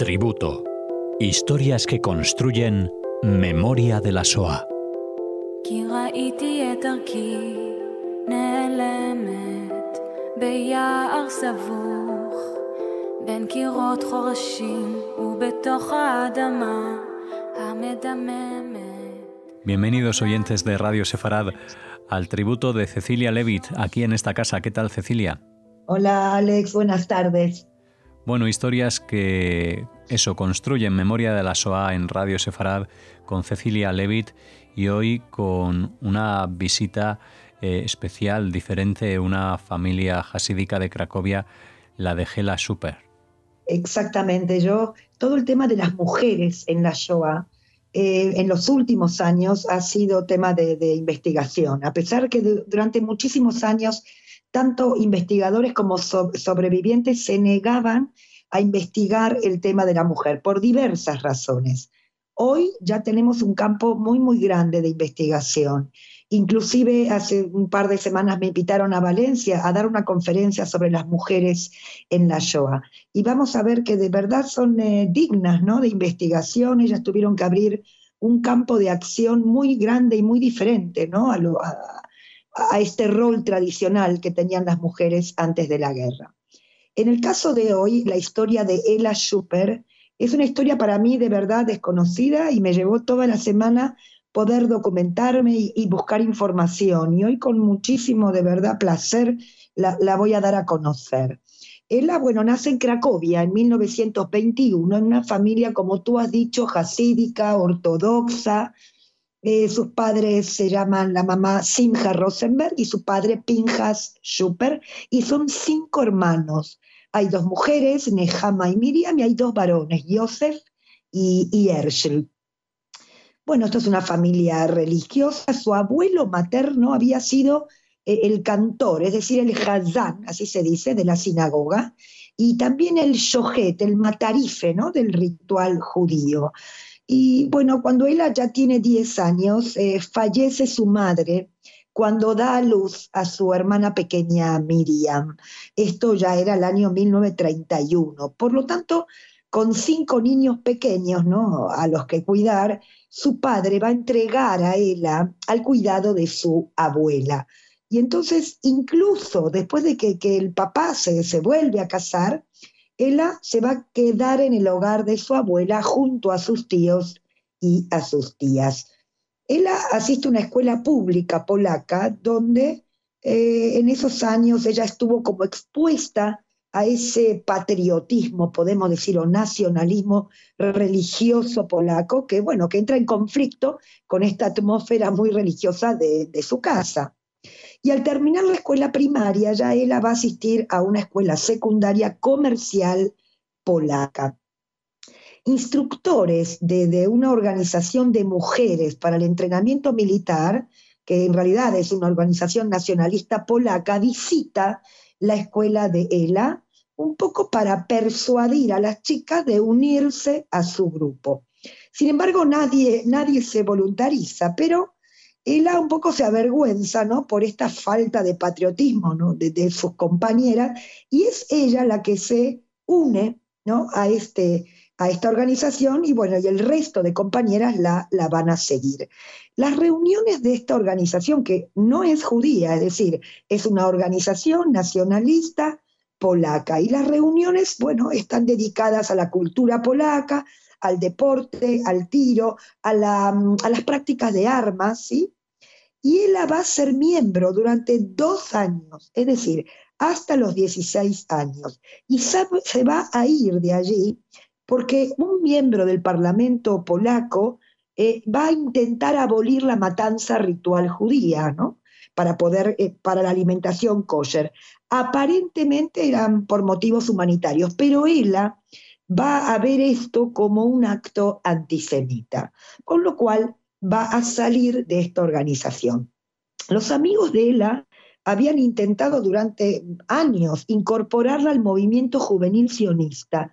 Tributo. Historias que construyen memoria de la SOA. Bienvenidos oyentes de Radio Sefarad al tributo de Cecilia Levitt aquí en esta casa. ¿Qué tal Cecilia? Hola Alex, buenas tardes. Bueno, historias que eso construyen memoria de la SOA en Radio Sefarad con Cecilia Levitt y hoy con una visita eh, especial, diferente, una familia hasídica de Cracovia, la de Gela Super. Exactamente, yo, todo el tema de las mujeres en la SOA eh, en los últimos años ha sido tema de, investigación, a pesar que durante muchísimos años tanto investigadores como sobrevivientes se negaban a investigar el tema de la mujer por diversas razones. Hoy ya tenemos un campo muy, muy grande de investigación. Inclusive hace un par de semanas me invitaron a Valencia a dar una conferencia sobre las mujeres en la Shoah. Y vamos a ver que de verdad son eh, dignas ¿no? de investigación. Ellas tuvieron que abrir un campo de acción muy grande y muy diferente ¿no? a, a este rol tradicional que tenían las mujeres antes de la guerra. En el caso de hoy, la historia de Ella Schupper es una historia para mí de verdad desconocida y me llevó toda la semana poder documentarme y, buscar información. Y hoy con muchísimo de verdad placer la, la, voy a dar a conocer. Ella, bueno, nace en Cracovia en 1921, en una familia, como tú has dicho, jasídica, ortodoxa, eh, sus padres se llaman la mamá Simha Rosenberg y su padre Pinjas Schupper, y son cinco hermanos. Hay dos mujeres, Nehama y Miriam, y hay dos varones, Joseph y, y Bueno, esto es una familia religiosa. Su abuelo materno había sido eh, el cantor, es decir, el Hazán, así se dice, de la sinagoga, y también el shohet, el matarife, ¿no? Del ritual judío. Y bueno, cuando ella ya tiene 10 años, eh, fallece su madre cuando da a luz a su hermana pequeña Miriam. Esto ya era el año 1931. Por lo tanto, con cinco niños pequeños ¿no? a los que cuidar, su padre va a entregar a ella al cuidado de su abuela. Y entonces, incluso después de que, que el papá se, se vuelve a casar, ella se va a quedar en el hogar de su abuela junto a sus tíos y a sus tías. Ella asiste a una escuela pública polaca donde eh, en esos años ella estuvo como expuesta a ese patriotismo, podemos decir, o nacionalismo religioso polaco, que bueno, que entra en conflicto con esta atmósfera muy religiosa de su casa. Y al terminar la escuela primaria, ya ella va a asistir a una escuela secundaria comercial polaca. Instructores de, una organización de mujeres para el entrenamiento militar, que en realidad es una organización nacionalista polaca, visita la escuela de ELA un poco para persuadir a las chicas de unirse a su grupo. Sin embargo, nadie, nadie se voluntariza, pero ella un poco se avergüenza, ¿no? Por esta falta de patriotismo, ¿no? De, sus compañeras, y es ella la que se une, ¿no? A, este, a esta organización y bueno, y el resto de compañeras la, la van a seguir. Las reuniones de esta organización, que no es judía, es decir, es una organización nacionalista polaca, y las reuniones, bueno, están dedicadas a la cultura polaca, al deporte, al tiro, a, las prácticas de armas, ¿sí? Y ella va a ser miembro durante dos años, es decir, hasta los 16 años. Y se va a ir de allí porque un miembro del Parlamento polaco eh, va a intentar abolir la matanza ritual judía, ¿no? Para poder, eh, para la alimentación kosher. Aparentemente eran por motivos humanitarios, pero ella va a ver esto como un acto antisemita, con lo cual va a salir de esta organización. Los amigos de ella habían intentado durante años incorporarla al movimiento juvenil sionista,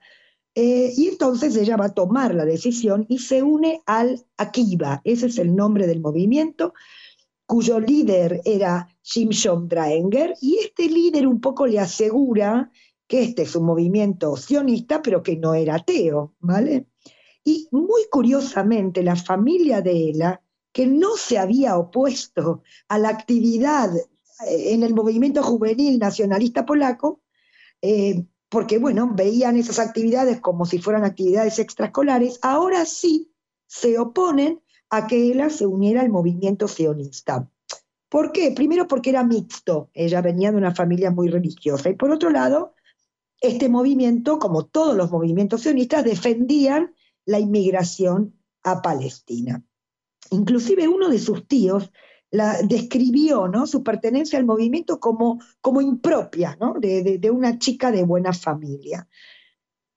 eh, y entonces ella va a tomar la decisión y se une al Akiva, ese es el nombre del movimiento, cuyo líder era Shimshon Draenger, y este líder un poco le asegura que este es un movimiento sionista, pero que no era ateo, ¿vale? Y muy curiosamente, la familia de Ela, que no se había opuesto a la actividad eh, en el movimiento juvenil nacionalista polaco, eh, porque, bueno, veían esas actividades como si fueran actividades extraescolares, ahora sí se oponen a que Ela se uniera al movimiento sionista. ¿Por qué? Primero porque era mixto, ella venía de una familia muy religiosa, y por otro lado, este movimiento, como todos los movimientos sionistas, defendían la inmigración a Palestina. Inclusive uno de sus tíos la, describió ¿no? su pertenencia al movimiento como, como impropia, ¿no? de, una chica de buena familia.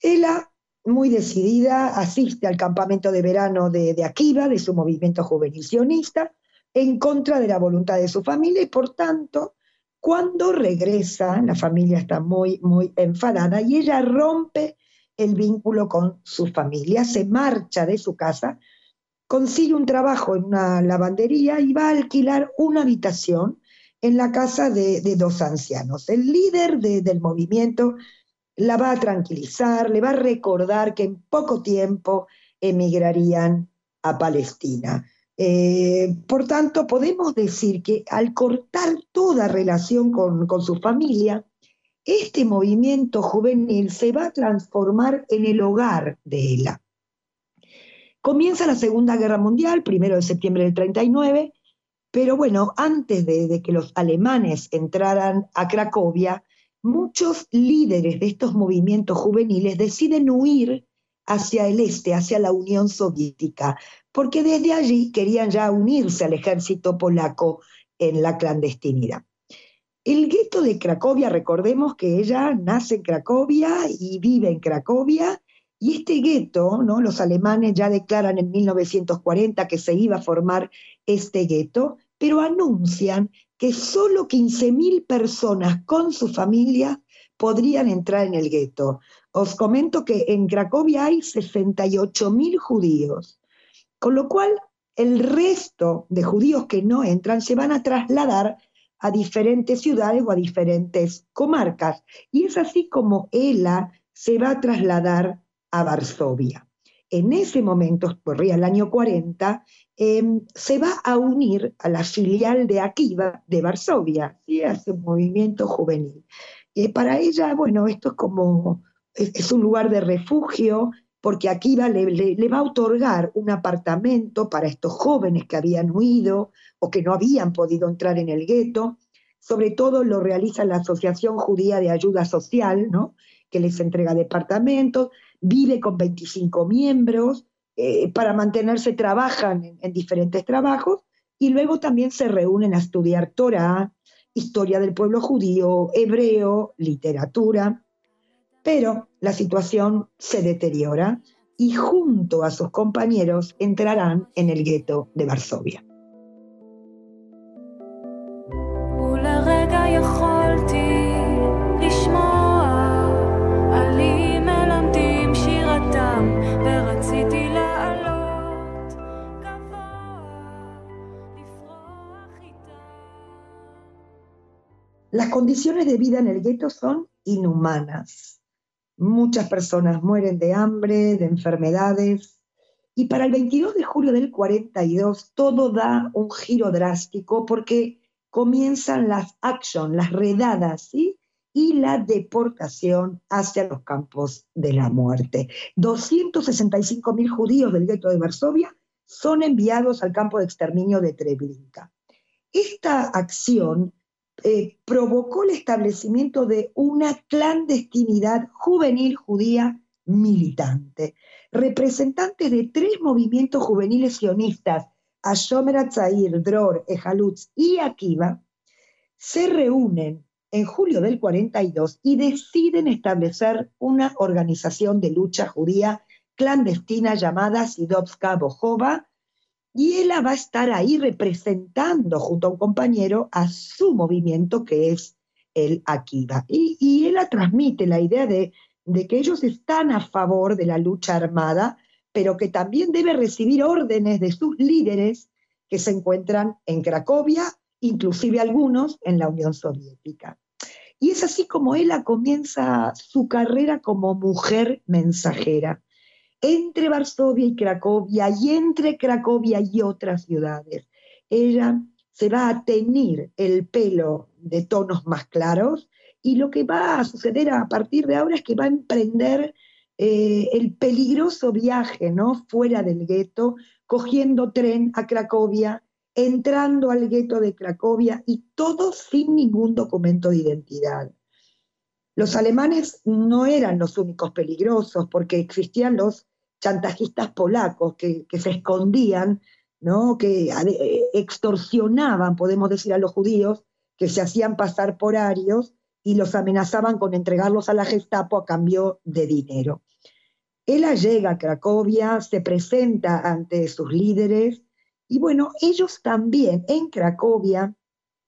Ella, muy decidida, asiste al campamento de verano de, de Akiva, de su movimiento juvenil sionista, en contra de la voluntad de su familia y por tanto, cuando regresa, la familia está muy, muy enfadada y ella rompe el vínculo con su familia, se marcha de su casa, consigue un trabajo en una lavandería y va a alquilar una habitación en la casa de, dos ancianos. El líder del movimiento la va a tranquilizar, le va a recordar que en poco tiempo emigrarían a Palestina. Eh, por tanto, podemos decir que al cortar toda relación con, con su familia, este movimiento juvenil se va a transformar en el hogar de Ela. Comienza la Segunda Guerra Mundial, primero de septiembre del 39, pero bueno, antes de, de, que los alemanes entraran a Cracovia, muchos líderes de estos movimientos juveniles deciden huir hacia el este, hacia la Unión Soviética, porque desde allí querían ya unirse al ejército polaco en la clandestinidad. El gueto de Cracovia, recordemos que ella nace en Cracovia y vive en Cracovia, y este gueto, ¿no? los alemanes ya declaran en 1940 que se iba a formar este gueto, pero anuncian que solo 15.000 personas con su familia podrían entrar en el gueto. Os comento que en Cracovia hay 68.000 judíos con lo cual, el resto de judíos que no entran se van a trasladar a diferentes ciudades o a diferentes comarcas. Y es así como Ela se va a trasladar a Varsovia. En ese momento, corría el año 40, em, se va a unir a la filial de Akiva de Varsovia, y hace un movimiento juvenil. Y para ella, bueno, esto es como, es un lugar de refugio, porque aquí le, va a otorgar un apartamento para estos jóvenes que habían huido o que no habían podido entrar en el gueto. Sobre todo lo realiza la Asociación Judía de Ayuda Social, ¿no? que les entrega departamentos, vive con 25 miembros, eh, para mantenerse trabajan en, en, diferentes trabajos y luego también se reúnen a estudiar Torah, historia del pueblo judío, hebreo, literatura pero la situación se deteriora y junto a sus compañeros entrarán en el gueto de Varsovia. Las condiciones de vida en el gueto son inhumanas. Muchas personas mueren de hambre, de enfermedades. Y para el 22 de julio del 42 todo da un giro drástico porque comienzan las actions, las redadas, y la deportación hacia los campos de la muerte. 265 mil judíos del gueto de Varsovia son enviados al campo de exterminio de Treblinka. Esta acción eh, provocó el establecimiento de una clandestinidad juvenil judía militante. Representantes de tres movimientos juveniles sionistas, Ashomer Atzair, Dror, Ejalutz y Akiva, se reúnen en julio del 42 y deciden establecer una organización de lucha judía clandestina llamada Sidovska Bojova, y ella va a estar ahí representando junto a un compañero a su movimiento que es el Akiva. Y, ella transmite la idea de, de que ellos están a favor de la lucha armada, pero que también debe recibir órdenes de sus líderes que se encuentran en Cracovia, inclusive algunos en la Unión Soviética. Y es así como ella comienza su carrera como mujer mensajera entre Varsovia y Cracovia y entre Cracovia y otras ciudades. Ella se va a teñir el pelo de tonos más claros y lo que va a suceder a partir de ahora es que va a emprender eh, el peligroso viaje ¿no? fuera del gueto, cogiendo tren a Cracovia, entrando al gueto de Cracovia y todo sin ningún documento de identidad. Los alemanes no eran los únicos peligrosos porque existían los chantajistas polacos que, se escondían, ¿no? que eh, extorsionaban, podemos decir, a los judíos, que se hacían pasar por arios y los amenazaban con entregarlos a la Gestapo a cambio de dinero. Ella llega a Cracovia, se presenta ante sus líderes y bueno, ellos también en Cracovia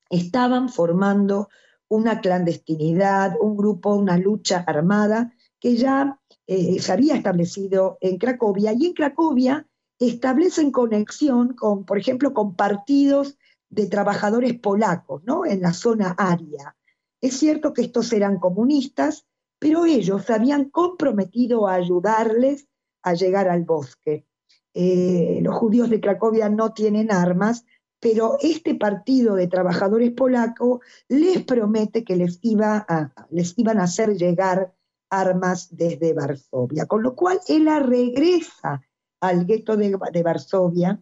estaban formando una clandestinidad, un grupo, una lucha armada que ya eh, se había establecido en Cracovia y en Cracovia establecen conexión con, por ejemplo, con partidos de trabajadores polacos, ¿no? En la zona aria. Es cierto que estos eran comunistas, pero ellos se habían comprometido a ayudarles a llegar al bosque. Eh, los judíos de Cracovia no tienen armas, pero este partido de trabajadores polacos les promete que les, iba les iban a hacer llegar armas desde Varsovia, con lo cual ella regresa al gueto de, Varsovia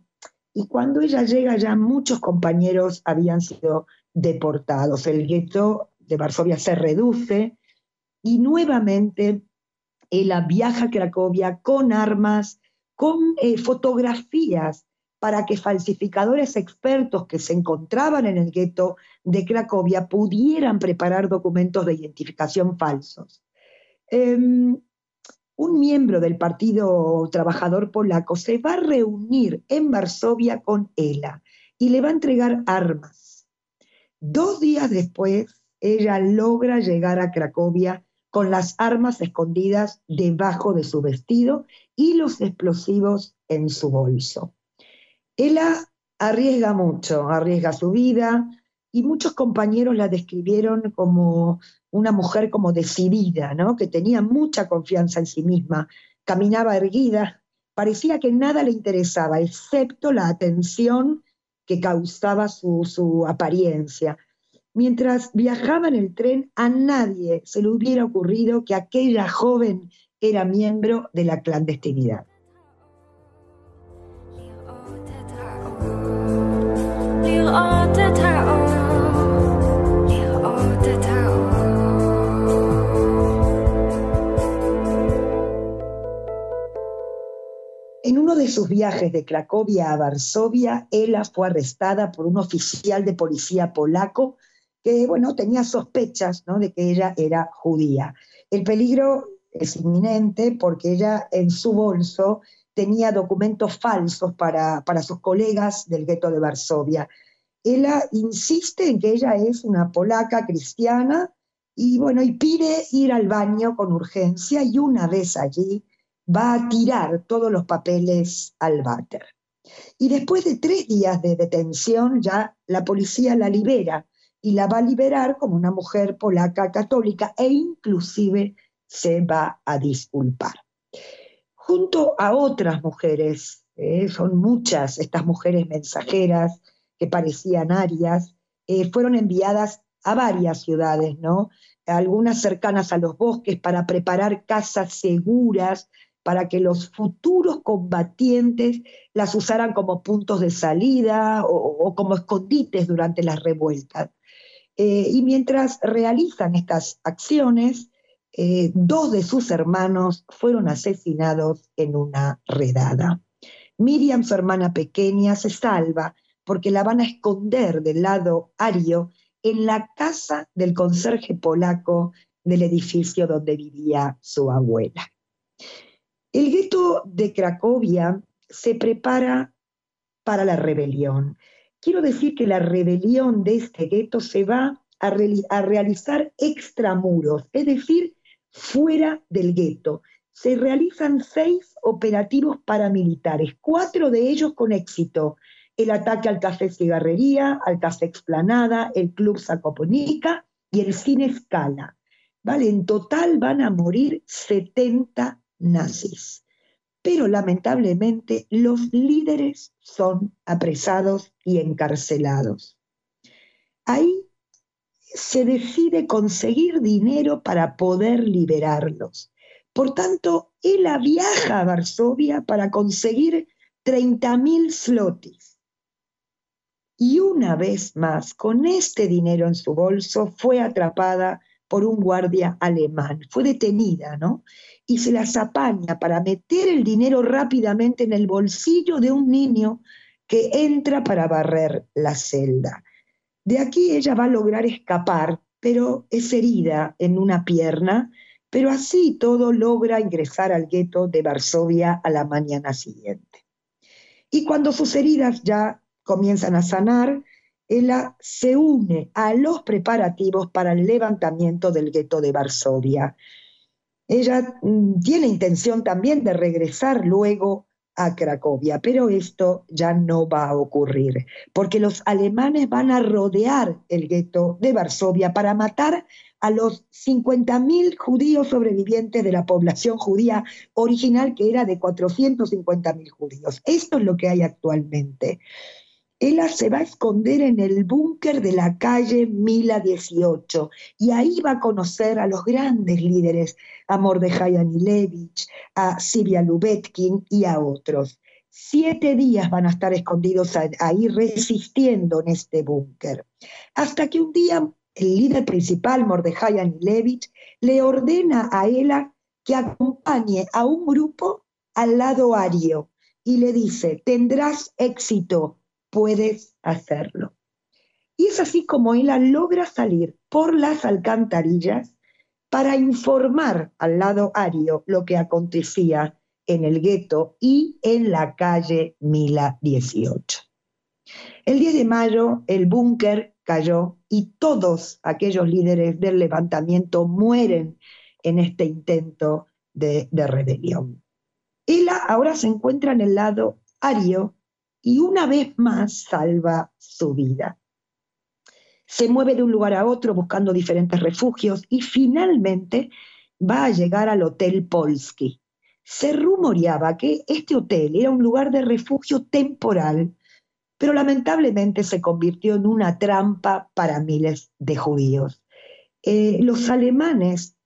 y cuando ella llega ya muchos compañeros habían sido deportados. El gueto de Varsovia se reduce y nuevamente ella viaja a Cracovia con armas, con eh, fotografías para que falsificadores expertos que se encontraban en el gueto de Cracovia pudieran preparar documentos de identificación falsos. Em, un miembro del Partido Trabajador Polaco se va a reunir en Varsovia con ella y le va a entregar armas. Dos días después, ella logra llegar a Cracovia con las armas escondidas debajo de su vestido y los explosivos en su bolso. Ella arriesga mucho, arriesga su vida y muchos compañeros la describieron como una mujer como decidida, ¿no? que tenía mucha confianza en sí misma, caminaba erguida, parecía que nada le interesaba, excepto la atención que causaba su, su apariencia. Mientras viajaba en el tren, a nadie se le hubiera ocurrido que aquella joven era miembro de la clandestinidad. En uno de sus viajes de Cracovia a Varsovia, ella fue arrestada por un oficial de policía polaco que, bueno, tenía sospechas de que ella era judía. El peligro es inminente porque ella en su bolso tenía documentos falsos para, para sus colegas del gueto de Varsovia. Ella insiste en que ella es una polaca cristiana y bueno, y pide ir al baño con urgencia y una vez allí va a tirar todos los papeles al váter. Y después de tres días de detención, ya la policía la libera y la va a liberar como una mujer polaca católica e inclusive se va a disculpar. Junto a otras mujeres, eh, son muchas estas mujeres mensajeras que parecían arias, eh, fueron enviadas a varias ciudades, ¿no? Algunas cercanas a los bosques para preparar casas seguras para que los futuros combatientes las usaran como puntos de salida o, como escondites durante las revueltas. Eh, y mientras realizan estas acciones, eh, dos de sus hermanos fueron asesinados en una redada. Miriam, su hermana pequeña, se salva porque la van a esconder del lado ario en la casa del conserje polaco del edificio donde vivía su abuela. El gueto de Cracovia se prepara para la rebelión. Quiero decir que la rebelión de este gueto se va a, realizar extramuros, es decir, fuera del gueto. Se realizan seis operativos paramilitares, cuatro de ellos con éxito. El ataque al café cigarrería, al café explanada, el club Zakoponica y el cine escala. ¿Vale? En total van a morir 70 nazis. Pero lamentablemente los líderes son apresados y encarcelados. Ahí se decide conseguir dinero para poder liberarlos. Por tanto, él viaja a Varsovia para conseguir 30.000 slotis. Y una vez más, con este dinero en su bolso, fue atrapada por un guardia alemán. Fue detenida, ¿no? Y se las apaña para meter el dinero rápidamente en el bolsillo de un niño que entra para barrer la celda. De aquí ella va a lograr escapar, pero es herida en una pierna, pero así todo logra ingresar al gueto de Varsovia a la mañana siguiente. Y cuando sus heridas ya comienzan a sanar, ella se une a los preparativos para el levantamiento del gueto de Varsovia. Ella mm, tiene intención también de regresar luego a Cracovia, pero esto ya no va a ocurrir, porque los alemanes van a rodear el gueto de Varsovia para matar a los 50.000 judíos sobrevivientes de la población judía original, que era de 450.000 judíos. Esto es lo que hay actualmente. Ella se va a esconder en el búnker de la calle Mila 18 y ahí va a conocer a los grandes líderes, a Mordejai Anilevich, a Silvia Lubetkin y a otros. Siete días van a estar escondidos ahí resistiendo en este búnker, hasta que un día el líder principal, Mordejai Anilevich, le ordena a ella que acompañe a un grupo al lado ario y le dice, tendrás éxito puedes hacerlo. Y es así como ella logra salir por las alcantarillas para informar al lado ario lo que acontecía en el gueto y en la calle Mila 18. El 10 de mayo el búnker cayó y todos aquellos líderes del levantamiento mueren en este intento de, rebelión. Ella ahora se encuentra en el lado ario y una vez más salva su vida. Se mueve de un lugar a otro buscando diferentes refugios y finalmente va a llegar al Hotel Polski. Se rumoreaba que este hotel era un lugar de refugio temporal, pero lamentablemente se convirtió en una trampa para miles de judíos. Eh, los alemanes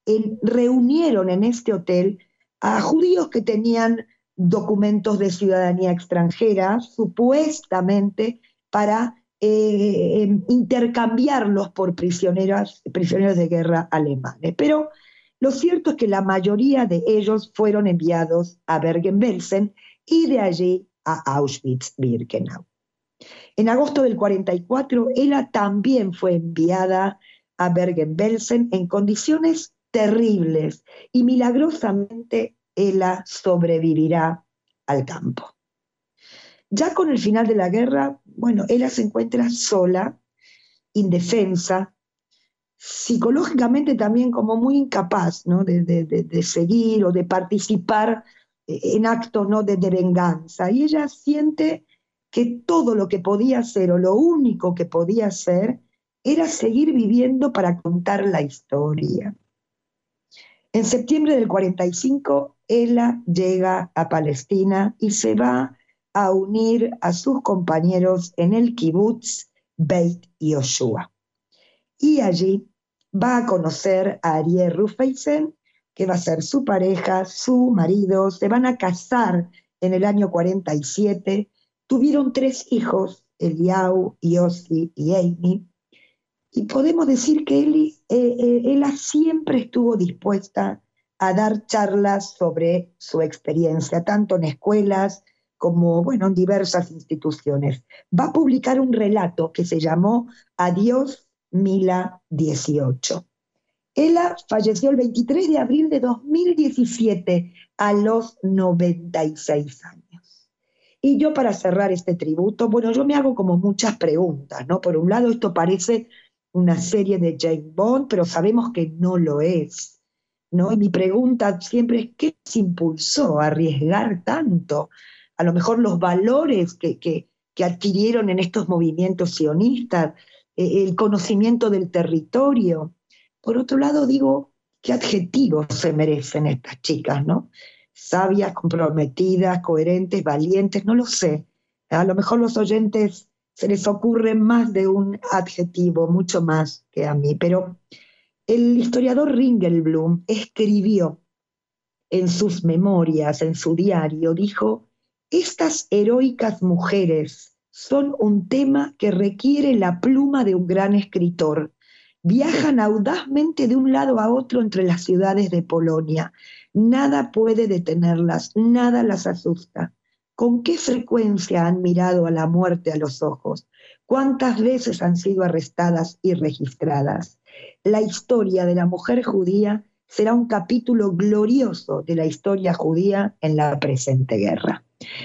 reunieron en este hotel a judíos que tenían documentos de ciudadanía extranjera, supuestamente para eh, em, intercambiarlos por prisioneros de guerra alemanes. Pero lo cierto es que la mayoría de ellos fueron enviados a Bergen-Belsen y de allí a Auschwitz-Birkenau. En agosto del 44, ella también fue enviada a Bergen-Belsen en condiciones terribles y milagrosamente ella sobrevivirá al campo. Ya con el final de la guerra, bueno, ella se encuentra sola, indefensa, psicológicamente también como muy incapaz ¿no? de, seguir o de participar en actos ¿no? de, venganza. Y ella siente que todo lo que podía hacer o lo único que podía hacer era seguir viviendo para contar la historia. En septiembre del 45, ella llega a Palestina y se va a unir a sus compañeros en el kibbutz Beit Yoshua. Y allí va a conocer a Ariel Rufeisen, que va a ser su pareja, su marido, se van a casar en el año 47, tuvieron tres hijos, Eliau, Yossi y Amy, y podemos decir que eh, eh, ella siempre estuvo dispuesta a dar charlas sobre su experiencia, tanto en escuelas como bueno, en diversas instituciones. Va a publicar un relato que se llamó Adiós Mila 18. Ella falleció el 23 de abril de 2017 a los 96 años. Y yo para cerrar este tributo, bueno, yo me hago como muchas preguntas, ¿no? Por un lado, esto parece una serie de James Bond, pero sabemos que no lo es. Y mi pregunta siempre es, ¿qué se impulsó a arriesgar tanto? A lo mejor los valores que, adquirieron en estos movimientos sionistas, eh, el conocimiento del territorio. Por otro lado, digo, ¿qué adjetivos se merecen estas chicas, no? Sabias, comprometidas, coherentes, valientes, no lo sé. A lo mejor los oyentes se les ocurre más de un adjetivo, mucho más que a mí, pero el historiador Ringelblum escribió en sus memorias, en su diario, dijo, estas heroicas mujeres son un tema que requiere la pluma de un gran escritor. Viajan audazmente de un lado a otro entre las ciudades de Polonia. Nada puede detenerlas, nada las asusta. ¿Con qué frecuencia han mirado a la muerte a los ojos? ¿Cuántas veces han sido arrestadas y registradas? La historia de la mujer judía será un capítulo glorioso de la historia judía en la presente guerra.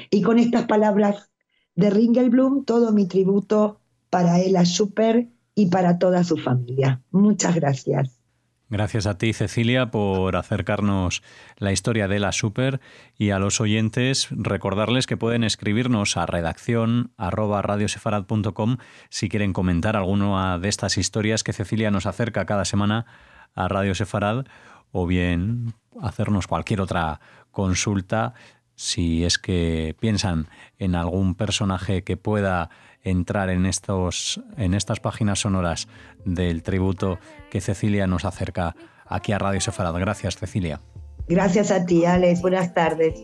Y con estas palabras de Ringelblum, todo mi tributo para Ella Super y para toda su familia. Muchas gracias. Gracias a ti, Cecilia, por acercarnos la historia de la Super y a los oyentes recordarles que pueden escribirnos a redacción si quieren comentar alguna de estas historias que Cecilia nos acerca cada semana a Radio Sefarad o bien hacernos cualquier otra consulta si es que piensan en algún personaje que pueda entrar en, estos, en estas páginas sonoras del tributo que Cecilia nos acerca aquí a Radio Sefarad. Gracias, Cecilia. Gracias a ti, Alex. Buenas tardes.